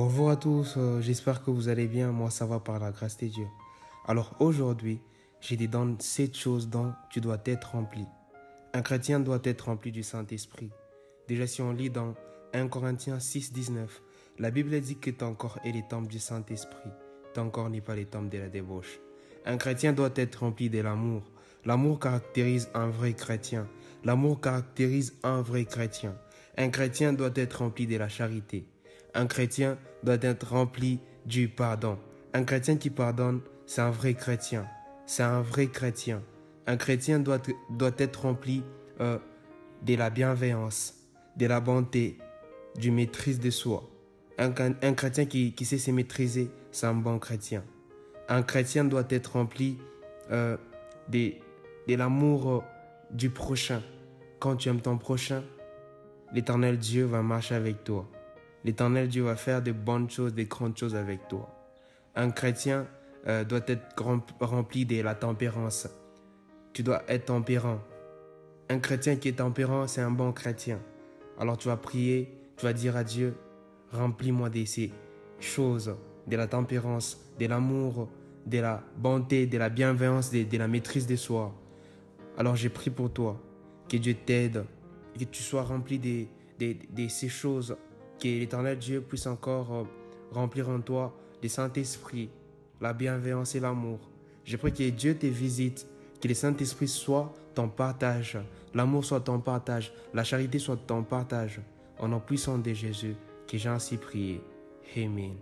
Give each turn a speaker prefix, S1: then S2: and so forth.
S1: Bonjour à tous, euh, j'espère que vous allez bien. Moi, ça va par la grâce de Dieu. Alors aujourd'hui, j'ai dit dans sept choses dont tu dois être rempli. Un chrétien doit être rempli du Saint-Esprit. Déjà, si on lit dans 1 Corinthiens 6, 19, la Bible dit que ton corps est le temple du Saint-Esprit. Ton corps n'est pas le temple de la débauche. Un chrétien doit être rempli de l'amour. L'amour caractérise un vrai chrétien. L'amour caractérise un vrai chrétien. Un chrétien doit être rempli de la charité. Un chrétien doit être rempli du pardon. Un chrétien qui pardonne, c'est un vrai chrétien. C'est un vrai chrétien. Un chrétien doit, être rempli euh, de la bienveillance, de la bonté, du maîtrise de soi. Un, chrétien qui, sait se maîtriser, c'est un bon chrétien. Un chrétien doit être rempli euh, de, de l'amour euh, du prochain. Quand tu aimes ton prochain, l'éternel Dieu va marcher avec toi. L'éternel Dieu va faire de bonnes choses, des grandes choses avec toi. Un chrétien euh, doit être rempli de la tempérance. Tu dois être tempérant. Un chrétien qui est tempérant, c'est un bon chrétien. Alors tu vas prier, tu vas dire à Dieu, remplis-moi de ces choses, de la tempérance, de l'amour, de la bonté, de la bienveillance, de, la maîtrise de soi. Alors j'ai prie pour toi, que Dieu t'aide, que tu sois rempli de ces choses que l'éternel Dieu puisse encore euh, remplir en toi le Saint-Esprit, la bienveillance et l'amour. Je prie que Dieu te visite, que le Saint-Esprit soit ton partage, l'amour soit ton partage, la charité soit ton partage. En nom puissant de Jésus, que j'ai ainsi prié. Amen.